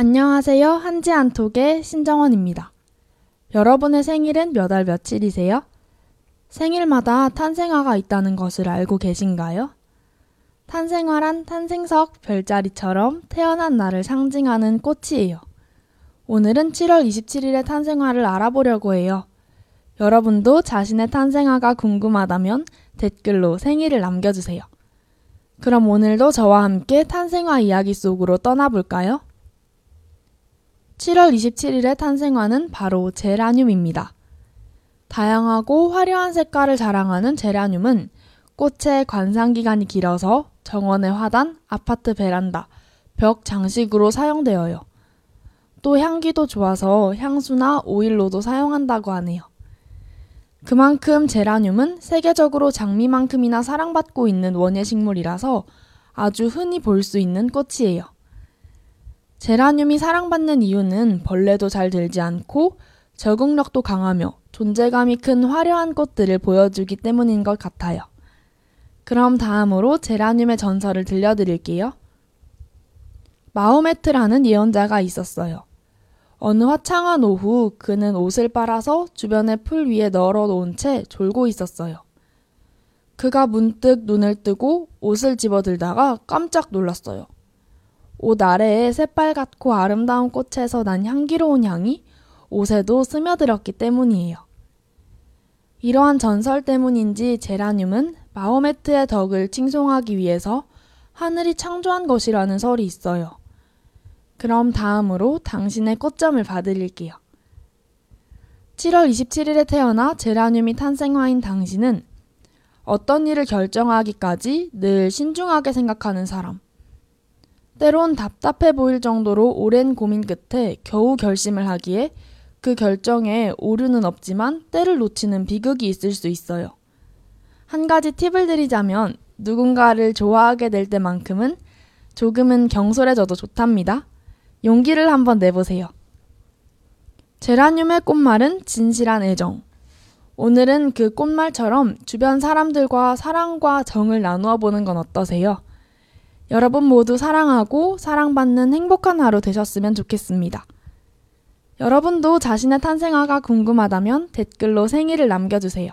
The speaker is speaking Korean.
안녕하세요. 한지안톡의 신정원입니다. 여러분의 생일은 몇 월 며칠이세요? 생일마다 탄생화가 있다는 것을 알고 계신가요? 탄생화란 탄생석 별자리처럼 태어난 날을 상징하는 꽃이에요. 오늘은 7월 27일의 탄생화를 알아보려고 해요. 여러분도 자신의 탄생화가 궁금하다면 댓글로 생일을 남겨주세요. 그럼 오늘도 저와 함께 탄생화 이야기 속으로 떠나볼까요? 7월 27일의 탄생화는 바로 제라늄입니다. 다양하고 화려한 색깔을 자랑하는 제라늄은 꽃의 관상기간이 길어서 정원의 화단, 아파트 베란다, 벽 장식으로 사용되어요. 또 향기도 좋아서 향수나 오일로도 사용한다고 하네요. 그만큼 제라늄은 세계적으로 장미만큼이나 사랑받고 있는 원예 식물이라서 아주 흔히 볼 수 있는 꽃이에요. 제라늄이 사랑받는 이유는 벌레도 잘 들지 않고 적응력도 강하며 존재감이 큰 화려한 꽃들을 보여주기 때문인 것 같아요. 그럼 다음으로 제라늄의 전설을 들려드릴게요. 마호메트라는 예언자가 있었어요. 어느 화창한 오후 그는 옷을 빨아서 주변의 풀 위에 널어 놓은 채 졸고 있었어요. 그가 문득 눈을 뜨고 옷을 집어들다가 깜짝 놀랐어요. 옷 아래에 새빨갛고 아름다운 꽃에서 난 향기로운 향이 옷에도 스며들었기 때문이에요. 이러한 전설 때문인지 제라늄은 마호메트의 덕을 칭송하기 위해서 하늘이 창조한 것이라는 설이 있어요. 그럼 다음으로 당신의 꽃점을 봐드릴게요. 7월 27일에 태어나 제라늄이 탄생화인 당신은 어떤 일을 결정하기까지 늘 신중하게 생각하는 사람. 때론 답답해 보일 정도로 오랜 고민 끝에 겨우 결심을 하기에 그 결정에 오류는 없지만 때를 놓치는 비극이 있을 수 있어요. 한 가지 팁을 드리자면 누군가를 좋아하게 될 때만큼은 조금은 경솔해져도 좋답니다. 용기를 한번 내보세요. 제라늄의 꽃말은 진실한 애정. 오늘은 그 꽃말처럼 주변 사람들과 사랑과 정을 나누어 보는 건 어떠세요? 여러분 모두 사랑하고 사랑받는 행복한 하루 되셨으면 좋겠습니다. 여러분도 자신의 탄생화가 궁금하다면 댓글로 생일을 남겨주세요.